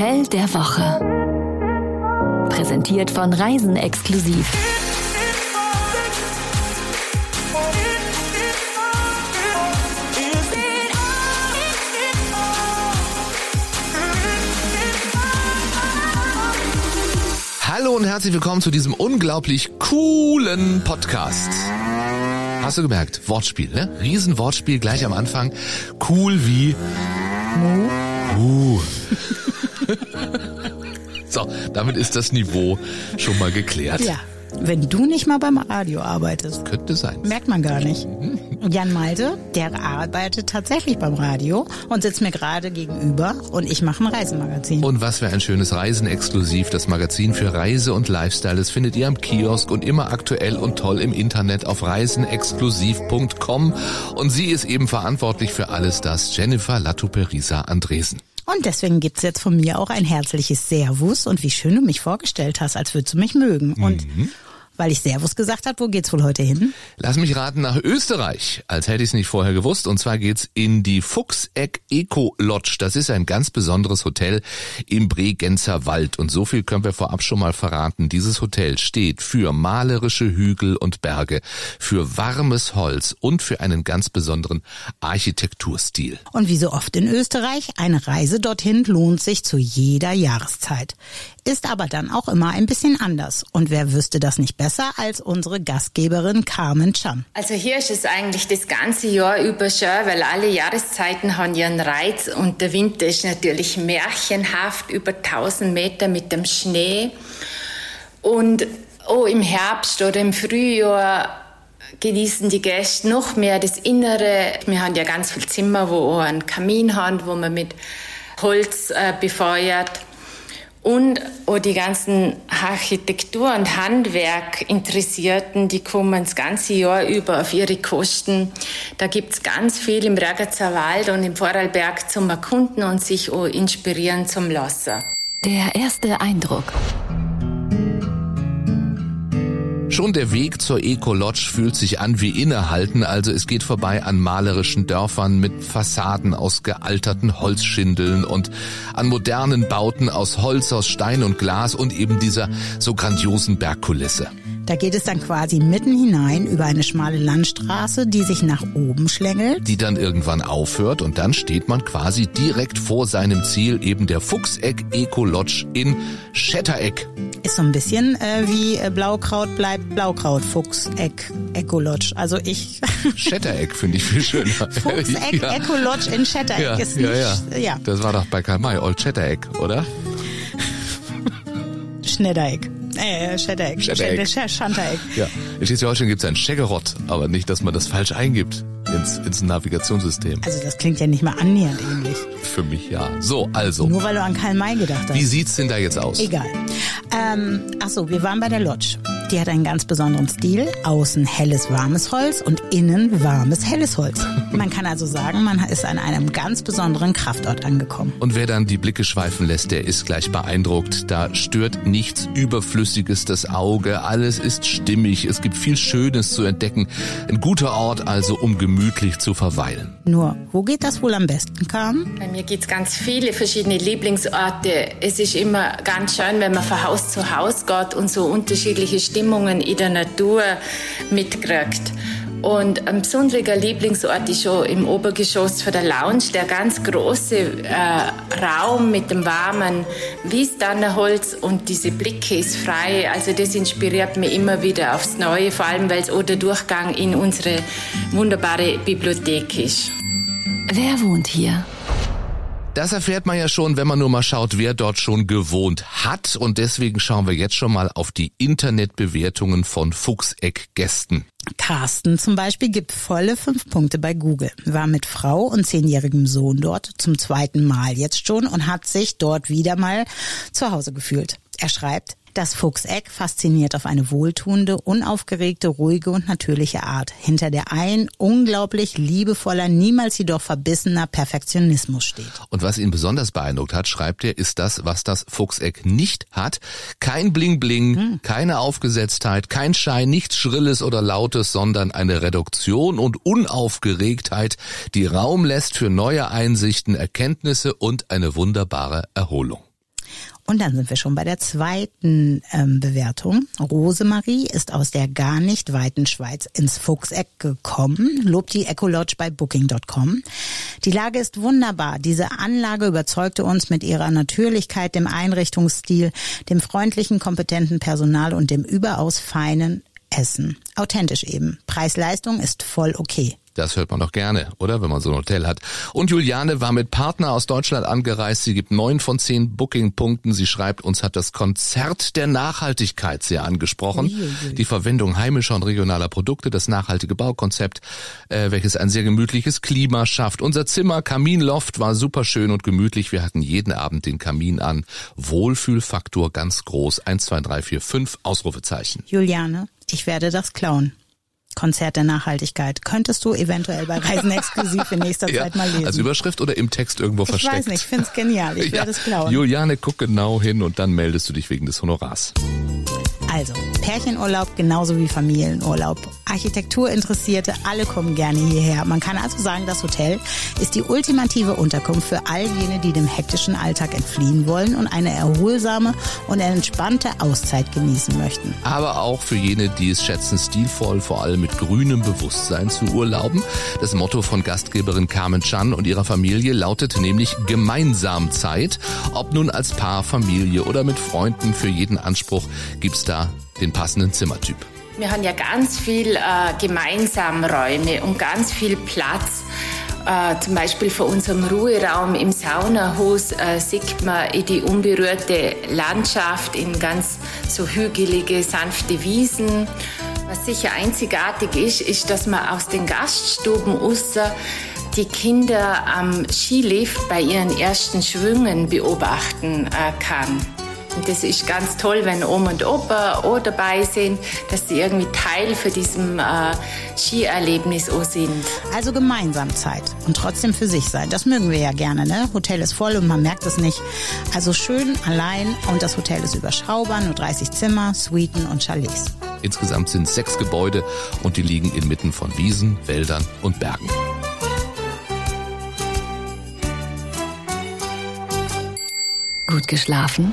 Hotel der Woche. Präsentiert von Reisen exklusiv. Hallo und herzlich willkommen zu diesem unglaublich coolen Podcast. Hast du gemerkt? Wortspiel, ne? Riesenwortspiel gleich am Anfang. Cool wie Mu. Uh. so, damit ist das Niveau schon mal geklärt. Ja. Wenn du nicht mal beim Radio arbeitest. Könnte sein. Merkt man gar nicht. Jan Malte, der arbeitet tatsächlich beim Radio und sitzt mir gerade gegenüber und ich mache ein Reisemagazin. Und was für ein schönes Reisen exklusiv. Das Magazin für Reise und Lifestyle. Das findet ihr am Kiosk und immer aktuell und toll im Internet auf reisenexklusiv.com. Und sie ist eben verantwortlich für alles das. Jennifer Latuperisa Andresen. Und deswegen gibt's jetzt von mir auch ein herzliches Servus und wie schön du mich vorgestellt hast, als würdest du mich mögen. Und weil ich Servus gesagt habe, wo geht's wohl heute hin? Lass mich raten nach Österreich, als hätte ich es nicht vorher gewusst. Und zwar geht's in die Fuchseck Eco Lodge. Das ist ein ganz besonderes Hotel im Bregenzer Wald. Und so viel können wir vorab schon mal verraten. Dieses Hotel steht für malerische Hügel und Berge, für warmes Holz und für einen ganz besonderen Architekturstil. Und wie so oft in Österreich, eine Reise dorthin lohnt sich zu jeder Jahreszeit. Ist aber dann auch immer ein bisschen anders. Und wer wüsste das nicht besser als unsere Gastgeberin Carmen Chan? Also hier ist es eigentlich das ganze Jahr über schön, weil alle Jahreszeiten haben ihren Reiz und der Winter ist natürlich märchenhaft über 1000 Meter mit dem Schnee. Und oh, im Herbst oder im Frühjahr genießen die Gäste noch mehr das Innere. Wir haben ja ganz viele Zimmer, wo auch einen Kamin haben, wo man mit Holz äh, befeuert. Und auch die ganzen Architektur- und Handwerk-Interessierten, die kommen das ganze Jahr über auf ihre Kosten. Da gibt's ganz viel im Ragazzer Wald und im Vorarlberg zum Erkunden und sich auch inspirieren zum Lassen. Der erste Eindruck. Schon der Weg zur Eco Lodge fühlt sich an wie innehalten, also es geht vorbei an malerischen Dörfern mit Fassaden aus gealterten Holzschindeln und an modernen Bauten aus Holz, aus Stein und Glas und eben dieser so grandiosen Bergkulisse. Da geht es dann quasi mitten hinein über eine schmale Landstraße, die sich nach oben schlängelt. die dann irgendwann aufhört und dann steht man quasi direkt vor seinem Ziel, eben der Fuchseck Eco Lodge in Schettereck. Ist so ein bisschen äh, wie äh, Blaukraut bleibt Blaukraut, Fuchs, Eck, Ecolodge. Also ich, Schettereck finde ich viel schöner. Fuchs, Eck, ja. Ecolodge in Shattereck Ja, ist ja, nicht, ja. ja, Das war doch bei Karl May, Old Schettereck, oder? Schneddereck. Äh, Schettereck. Schettereck. Sch- Schantereck. Ja. In Schleswig-Holstein gibt es ein Scheggerott, aber nicht, dass man das falsch eingibt ins, ins Navigationssystem. Also das klingt ja nicht mal annähernd ähnlich. Für mich ja. So, also. Nur weil du an Karl May gedacht hast. Wie sieht's denn da jetzt aus? Egal. Ähm, ach so, wir waren bei der Lodge. Die hat einen ganz besonderen Stil. Außen helles, warmes Holz und innen warmes, helles Holz. Man kann also sagen, man ist an einem ganz besonderen Kraftort angekommen. Und wer dann die Blicke schweifen lässt, der ist gleich beeindruckt. Da stört nichts Überflüssiges das Auge. Alles ist stimmig. Es gibt viel Schönes zu entdecken. Ein guter Ort also, um gemütlich zu verweilen. Nur, wo geht das wohl am besten, Carmen? Bei mir gibt's ganz viele verschiedene Lieblingsorte. Es ist immer ganz schön, wenn man von Haus zu Haus geht und so unterschiedliche Stimmungen in der Natur mitkriegt. Und ein besonderer Lieblingsort ist schon im Obergeschoss von der Lounge, der ganz große äh, Raum mit dem warmen Wiesdannerholz und diese Blicke ist frei. Also das inspiriert mich immer wieder aufs Neue, vor allem weil es auch der Durchgang in unsere wunderbare Bibliothek ist. Wer wohnt hier? Das erfährt man ja schon, wenn man nur mal schaut, wer dort schon gewohnt hat. Und deswegen schauen wir jetzt schon mal auf die Internetbewertungen von Fuchseck-Gästen. Carsten zum Beispiel gibt volle fünf Punkte bei Google, war mit Frau und zehnjährigem Sohn dort zum zweiten Mal jetzt schon und hat sich dort wieder mal zu Hause gefühlt. Er schreibt, das Fuchseck fasziniert auf eine wohltuende, unaufgeregte, ruhige und natürliche Art, hinter der ein unglaublich liebevoller, niemals jedoch verbissener Perfektionismus steht. Und was ihn besonders beeindruckt hat, schreibt er, ist das, was das Fuchseck nicht hat. Kein Bling-Bling, keine Aufgesetztheit, kein Schein, nichts Schrilles oder Lautes, sondern eine Reduktion und Unaufgeregtheit, die Raum lässt für neue Einsichten, Erkenntnisse und eine wunderbare Erholung. Und dann sind wir schon bei der zweiten ähm, Bewertung. Rosemarie ist aus der gar nicht weiten Schweiz ins Fuchseck gekommen, lobt die Ecolodge bei Booking.com. Die Lage ist wunderbar. Diese Anlage überzeugte uns mit ihrer Natürlichkeit, dem Einrichtungsstil, dem freundlichen, kompetenten Personal und dem überaus feinen Essen. Authentisch eben. Preis-Leistung ist voll okay. Das hört man doch gerne, oder? Wenn man so ein Hotel hat. Und Juliane war mit Partner aus Deutschland angereist. Sie gibt neun von zehn Booking-Punkten. Sie schreibt, uns hat das Konzert der Nachhaltigkeit sehr angesprochen. Uiuiui. Die Verwendung heimischer und regionaler Produkte, das nachhaltige Baukonzept, äh, welches ein sehr gemütliches Klima schafft. Unser Zimmer, Kaminloft, war super schön und gemütlich. Wir hatten jeden Abend den Kamin an. Wohlfühlfaktor ganz groß. Eins, zwei, drei, vier, fünf Ausrufezeichen. Juliane, ich werde das klauen. Konzert der Nachhaltigkeit. Könntest du eventuell bei Reisen exklusiv in nächster ja, Zeit mal lesen. Als Überschrift oder im Text irgendwo ich versteckt? Ich weiß nicht, ich finde es genial. Ich ja. werde es klauen. Juliane, guck genau hin und dann meldest du dich wegen des Honorars. Also, Pärchenurlaub genauso wie Familienurlaub. Architekturinteressierte, alle kommen gerne hierher. Man kann also sagen, das Hotel ist die ultimative Unterkunft für all jene, die dem hektischen Alltag entfliehen wollen und eine erholsame und entspannte Auszeit genießen möchten. Aber auch für jene, die es schätzen, stilvoll, vor allem mit grünem Bewusstsein zu urlauben. Das Motto von Gastgeberin Carmen Chan und ihrer Familie lautet nämlich gemeinsam Zeit. Ob nun als Paar, Familie oder mit Freunden, für jeden Anspruch gibt's da den passenden Zimmertyp. Wir haben ja ganz viel äh, Gemeinsamräume und ganz viel Platz. Äh, zum Beispiel vor unserem Ruheraum im Saunahaus äh, sieht man in die unberührte Landschaft in ganz so hügelige, sanfte Wiesen. Was sicher einzigartig ist, ist, dass man aus den Gaststuben außer die Kinder am Skilift bei ihren ersten Schwüngen beobachten äh, kann. Und das ist ganz toll, wenn Oma und Opa auch dabei sind, dass sie irgendwie Teil für diesem äh, Skierlebnis auch sind. Also gemeinsam Zeit und trotzdem für sich sein. Das mögen wir ja gerne. Ne? Hotel ist voll und man merkt es nicht. Also schön allein und das Hotel ist überschaubar, nur 30 Zimmer, Suiten und Chalets. Insgesamt sind es sechs Gebäude und die liegen inmitten von Wiesen, Wäldern und Bergen. Gut geschlafen?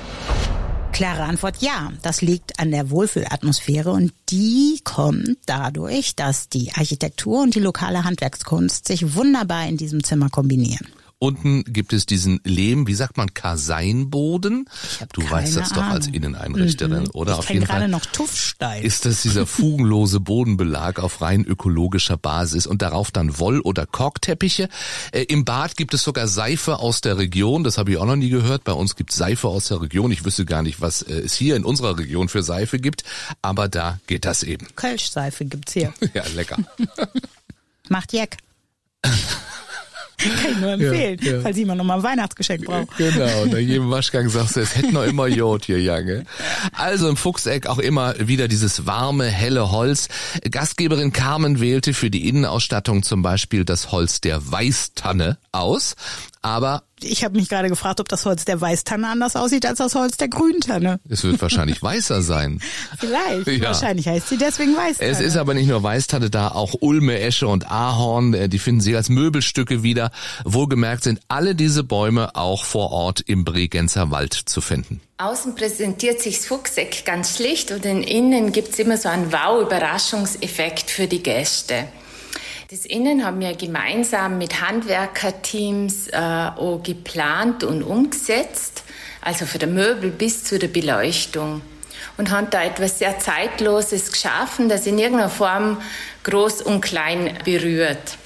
Klare Antwort ja. Das liegt an der Wohlfühlatmosphäre und die kommt dadurch, dass die Architektur und die lokale Handwerkskunst sich wunderbar in diesem Zimmer kombinieren. Unten gibt es diesen Lehm, wie sagt man, Kaseinboden. Du weißt das Ahnung. doch als Inneneinrichterin, mhm. oder? Ich auf jeden Fall noch Tuffstein. ist das dieser fugenlose Bodenbelag auf rein ökologischer Basis und darauf dann Woll- oder Korkteppiche. Äh, Im Bad gibt es sogar Seife aus der Region, das habe ich auch noch nie gehört. Bei uns gibt es Seife aus der Region. Ich wüsste gar nicht, was äh, es hier in unserer Region für Seife gibt, aber da geht das eben. Kölschseife gibt's hier. Ja, lecker. Macht Jack. Kann ich nur empfehlen, Ja, ja. falls jemand noch mal ein Weihnachtsgeschenk braucht. Genau, nach jedem Waschgang sagst du, es hätte noch immer Jod hier, Jange. Also im Fuchseck auch immer wieder dieses warme, helle Holz. Gastgeberin Carmen wählte für die Innenausstattung zum Beispiel das Holz der Weißtanne aus. Aber Ich habe mich gerade gefragt, ob das Holz der Weißtanne anders aussieht als das Holz der Grüntanne. es wird wahrscheinlich weißer sein. Vielleicht. Ja. Wahrscheinlich heißt sie deswegen Weißtanne. Es ist aber nicht nur Weißtanne da, auch Ulme, Esche und Ahorn, äh, die finden sich als Möbelstücke wieder. Wohlgemerkt sind alle diese Bäume auch vor Ort im Bregenzer Wald zu finden. Außen präsentiert sich das Fuchseck ganz schlicht und in innen gibt's immer so einen Wow-Überraschungseffekt für die Gäste. Das Innen haben wir gemeinsam mit Handwerkerteams äh, auch geplant und umgesetzt, also von der Möbel bis zu der Beleuchtung. Und haben da etwas sehr Zeitloses geschaffen, das in irgendeiner Form groß und klein berührt.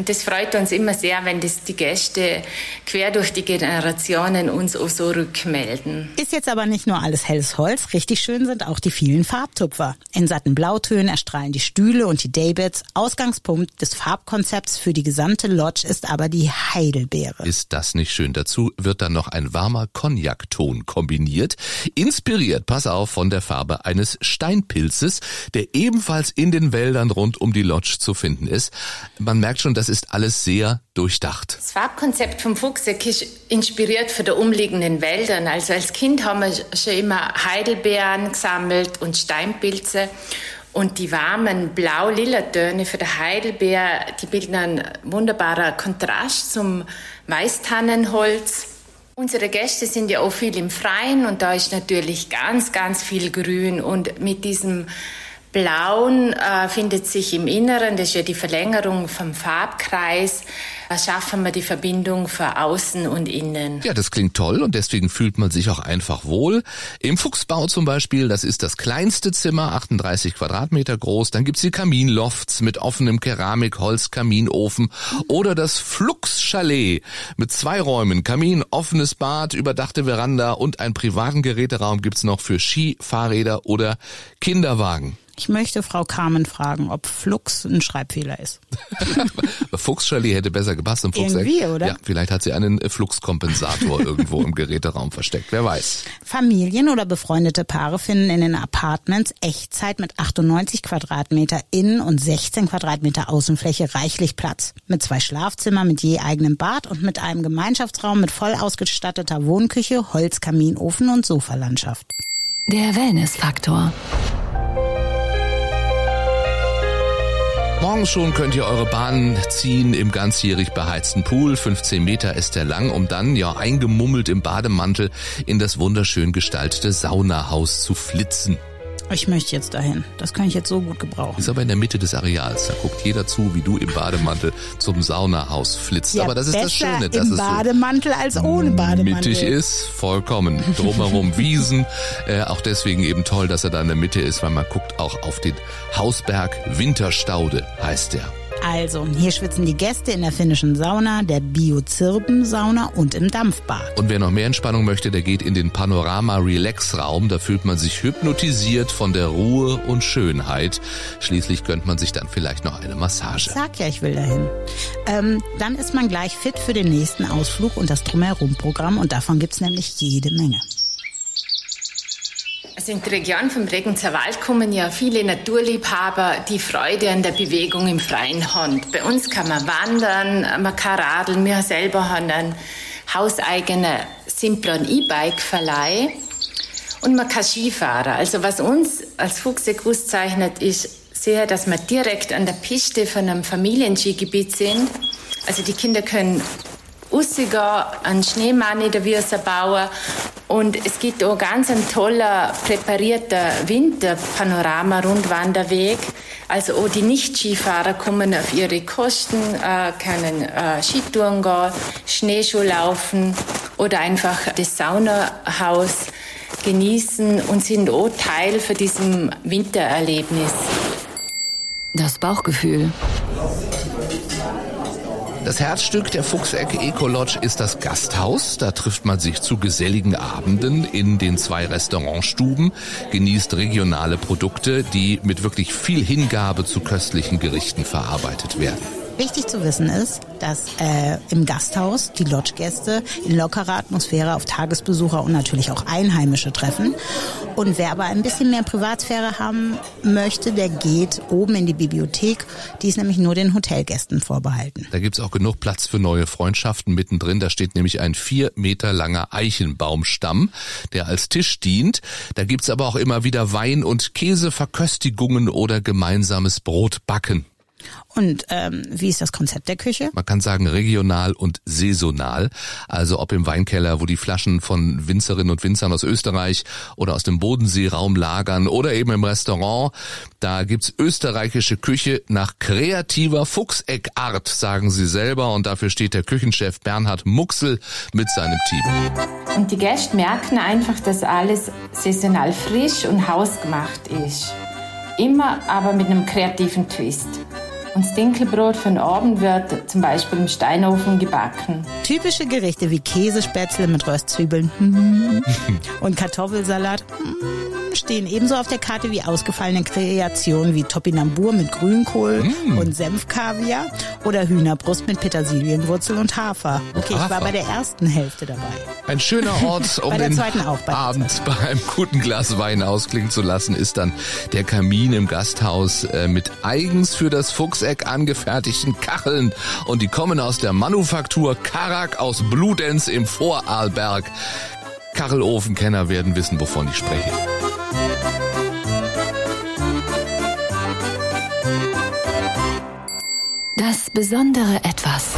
Und das freut uns immer sehr, wenn das die Gäste quer durch die Generationen uns auch so rückmelden. Ist jetzt aber nicht nur alles helles Holz, richtig schön sind auch die vielen Farbtupfer. In satten Blautönen erstrahlen die Stühle und die Daybeds. Ausgangspunkt des Farbkonzepts für die gesamte Lodge ist aber die Heidelbeere. Ist das nicht schön? Dazu wird dann noch ein warmer Cognac-Ton kombiniert. Inspiriert, pass auf, von der Farbe eines Steinpilzes, der ebenfalls in den Wäldern rund um die Lodge zu finden ist. Man merkt schon, das ist alles sehr durchdacht. Das Farbkonzept vom Fuchseck ist inspiriert von den umliegenden Wäldern. Also als Kind haben wir schon immer Heidelbeeren gesammelt und Steinpilze. Und die warmen blau-lila Töne für den Heidelbeer, die bilden einen wunderbaren Kontrast zum Weißtannenholz. Unsere Gäste sind ja auch viel im Freien und da ist natürlich ganz, ganz viel Grün und mit diesem Blauen äh, findet sich im Inneren, das ist ja die Verlängerung vom Farbkreis, äh, schaffen wir die Verbindung für Außen und Innen. Ja, das klingt toll und deswegen fühlt man sich auch einfach wohl. Im Fuchsbau zum Beispiel, das ist das kleinste Zimmer, 38 Quadratmeter groß. Dann gibt's die Kaminlofts mit offenem Keramik, Holz, Kaminofen oder das Flux-Chalet mit zwei Räumen, Kamin, offenes Bad, überdachte Veranda und einen privaten Geräteraum gibt's noch für Ski, Fahrräder oder Kinderwagen. Ich möchte Frau Carmen fragen, ob Flux ein Schreibfehler ist. Fuchs-Charlie hätte besser gepasst im Fuchs. Irgendwie, oder? Ja, vielleicht hat sie einen Fluxkompensator irgendwo im Geräteraum versteckt. Wer weiß. Familien oder befreundete Paare finden in den Apartments Echtzeit mit 98 Quadratmeter Innen- und 16 Quadratmeter Außenfläche reichlich Platz. Mit zwei Schlafzimmern mit je eigenem Bad und mit einem Gemeinschaftsraum mit voll ausgestatteter Wohnküche, Holzkaminofen und Sofalandschaft. Der Wellnessfaktor. Morgens schon könnt ihr eure Bahn ziehen im ganzjährig beheizten Pool. 15 Meter ist er lang, um dann, ja, eingemummelt im Bademantel in das wunderschön gestaltete Saunahaus zu flitzen. Ich möchte jetzt dahin. Das kann ich jetzt so gut gebrauchen. Ist aber in der Mitte des Areals. Da guckt jeder zu, wie du im Bademantel zum Saunahaus flitzt. Ja, aber das ist das Schöne, dass im es so Bademantel als ohne Bademantel. mittig ist, vollkommen. Drumherum Wiesen, äh, auch deswegen eben toll, dass er da in der Mitte ist, weil man guckt auch auf den Hausberg Winterstaude, heißt der. Also, hier schwitzen die Gäste in der finnischen Sauna, der Biozirben-Sauna und im Dampfbad. Und wer noch mehr Entspannung möchte, der geht in den Panorama Relax Raum. Da fühlt man sich hypnotisiert von der Ruhe und Schönheit. Schließlich gönnt man sich dann vielleicht noch eine Massage. Sag ja, ich will dahin. Ähm, dann ist man gleich fit für den nächsten Ausflug und das Drumherum-Programm und davon gibt's nämlich jede Menge. Also in die Region vom Regenzer Wald kommen ja viele Naturliebhaber, die Freude an der Bewegung im Freien haben. Bei uns kann man wandern, man kann radeln. Wir selber haben einen hauseigenen Simplon E-Bike-Verleih und man kann Skifahren. Also was uns als Fuchsek auszeichnet, ist sehr, dass wir direkt an der Piste von einem Familienskigebiet sind. Also die Kinder können rausgehen, einen Schneemann in der Wiese bauen und es gibt auch ganz einen tollen, präparierten Winterpanorama-Rundwanderweg. Also auch die Nicht-Skifahrer kommen auf ihre Kosten, äh, können äh, Skitouren gehen, Schneeschuh laufen oder einfach das Saunahaus genießen und sind auch Teil für diesem Wintererlebnis. Das Bauchgefühl. Das Herzstück der Fuchseck Eco Lodge ist das Gasthaus. Da trifft man sich zu geselligen Abenden in den zwei Restaurantstuben, genießt regionale Produkte, die mit wirklich viel Hingabe zu köstlichen Gerichten verarbeitet werden. Wichtig zu wissen ist, dass äh, im Gasthaus die Lodgegäste in lockerer Atmosphäre auf Tagesbesucher und natürlich auch Einheimische treffen. Und wer aber ein bisschen mehr Privatsphäre haben möchte, der geht oben in die Bibliothek. Die ist nämlich nur den Hotelgästen vorbehalten. Da gibt's auch genug Platz für neue Freundschaften mittendrin. Da steht nämlich ein vier Meter langer Eichenbaumstamm, der als Tisch dient. Da gibt's aber auch immer wieder Wein- und Käseverköstigungen oder gemeinsames Brotbacken. Und ähm, wie ist das Konzept der Küche? Man kann sagen regional und saisonal. Also ob im Weinkeller, wo die Flaschen von Winzerinnen und Winzern aus Österreich oder aus dem Bodenseeraum lagern oder eben im Restaurant. Da gibt's österreichische Küche nach kreativer Fuchseckart, sagen sie selber. Und dafür steht der Küchenchef Bernhard Muxel mit seinem Team. Und die Gäste merken einfach, dass alles saisonal frisch und hausgemacht ist. Immer aber mit einem kreativen Twist. Und das Dinkelbrot für den Abend wird zum Beispiel im Steinofen gebacken. Typische Gerichte wie Käsespätzle mit Röstzwiebeln. Und Kartoffelsalat stehen ebenso auf der Karte wie ausgefallene Kreationen wie Topinambur mit Grünkohl und Senfkaviar oder Hühnerbrust mit Petersilienwurzel und Hafer. Okay, ich war Hafer. bei der ersten Hälfte dabei. Ein schöner Ort, um den auch, bei Abend bei einem guten Glas Wein ausklingen zu lassen, ist dann der Kamin im Gasthaus äh, mit eigens für das Fuchseck angefertigten Kacheln. Und die kommen aus der Manufaktur Karak aus Bludenz im Vorarlberg. Kachelofenkenner werden wissen, wovon ich spreche. Das besondere Etwas.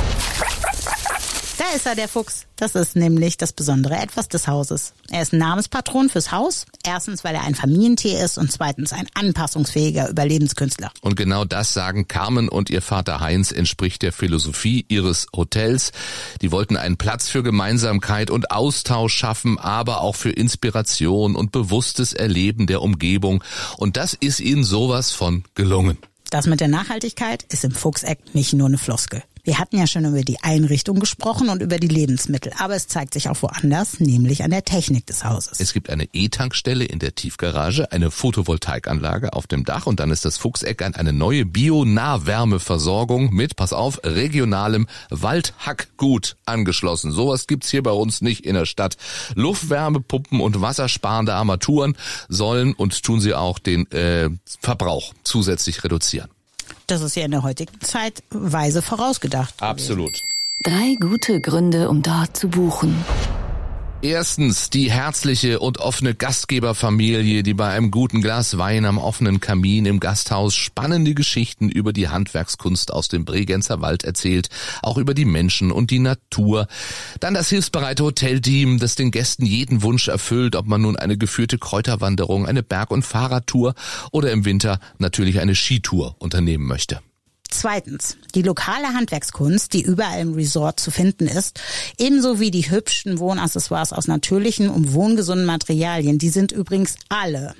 Da ist er, der Fuchs. Das ist nämlich das besondere Etwas des Hauses. Er ist ein Namenspatron fürs Haus. Erstens, weil er ein Familientier ist und zweitens ein anpassungsfähiger Überlebenskünstler. Und genau das sagen Carmen und ihr Vater Heinz entspricht der Philosophie ihres Hotels. Die wollten einen Platz für Gemeinsamkeit und Austausch schaffen, aber auch für Inspiration und bewusstes Erleben der Umgebung. Und das ist ihnen sowas von gelungen. Das mit der Nachhaltigkeit ist im Fuchseck nicht nur eine Floskel. Wir hatten ja schon über die Einrichtung gesprochen und über die Lebensmittel, aber es zeigt sich auch woanders, nämlich an der Technik des Hauses. Es gibt eine E-Tankstelle in der Tiefgarage, eine Photovoltaikanlage auf dem Dach und dann ist das Fuchseck an eine neue Bio-Nahwärmeversorgung mit, pass auf, regionalem Waldhackgut angeschlossen. Sowas gibt's hier bei uns nicht in der Stadt. Luftwärmepumpen und wassersparende Armaturen sollen und tun sie auch den äh, Verbrauch zusätzlich reduzieren. Das ist ja in der heutigen Zeit weise vorausgedacht. Absolut. Drei gute Gründe, um dort zu buchen. Erstens die herzliche und offene Gastgeberfamilie, die bei einem guten Glas Wein am offenen Kamin im Gasthaus spannende Geschichten über die Handwerkskunst aus dem Bregenzer Wald erzählt, auch über die Menschen und die Natur. Dann das hilfsbereite Hotelteam, das den Gästen jeden Wunsch erfüllt, ob man nun eine geführte Kräuterwanderung, eine Berg- und Fahrradtour oder im Winter natürlich eine Skitour unternehmen möchte. Zweitens, die lokale Handwerkskunst, die überall im Resort zu finden ist, ebenso wie die hübschen Wohnaccessoires aus natürlichen und wohngesunden Materialien, die sind übrigens alle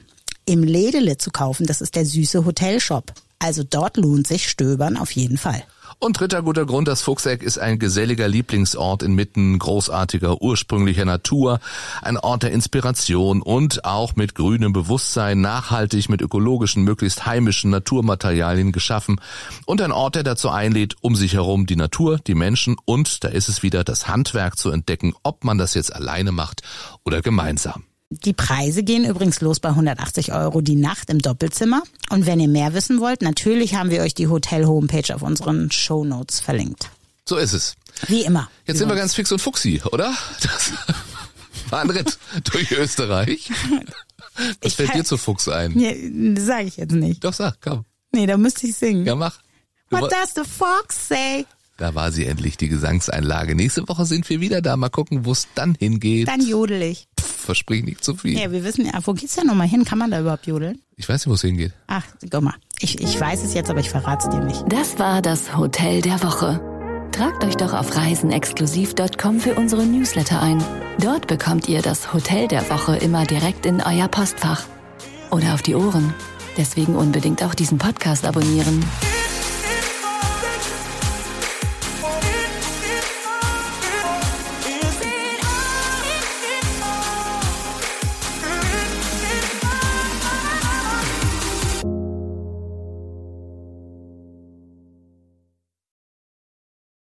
im Ledele zu kaufen. Das ist der süße Hotelshop. Also dort lohnt sich Stöbern auf jeden Fall. Und dritter guter Grund, das Fuchseck ist ein geselliger Lieblingsort inmitten großartiger ursprünglicher Natur, ein Ort der Inspiration und auch mit grünem Bewusstsein, nachhaltig mit ökologischen, möglichst heimischen Naturmaterialien geschaffen und ein Ort, der dazu einlädt, um sich herum die Natur, die Menschen und, da ist es wieder, das Handwerk zu entdecken, ob man das jetzt alleine macht oder gemeinsam. Die Preise gehen übrigens los bei 180 Euro die Nacht im Doppelzimmer. Und wenn ihr mehr wissen wollt, natürlich haben wir euch die Hotel-Homepage auf unseren Show Notes verlinkt. So ist es. Wie immer. Jetzt sind wir ganz fix und fuchsi, oder? Das war ein Ritt durch Österreich. Was Ich fällt dir zu Fuchs ein? Nee, sage ich jetzt nicht. Doch, sag, komm. Nee, da müsste ich singen. Ja, mach. Du What does the fox say? Da war sie endlich, die Gesangseinlage. Nächste Woche sind wir wieder da. Mal gucken, wo es dann hingeht. Dann jodel ich. Pff, versprich nicht zu viel. Ja, wir wissen ja, wo geht's denn nochmal hin? Kann man da überhaupt jodeln? Ich weiß nicht, wo es hingeht. Ach, guck mal. Ich, ich weiß es jetzt, aber ich verrate es dir nicht. Das war das Hotel der Woche. Tragt euch doch auf reisenexklusiv.com für unsere Newsletter ein. Dort bekommt ihr das Hotel der Woche immer direkt in euer Postfach. Oder auf die Ohren. Deswegen unbedingt auch diesen Podcast abonnieren.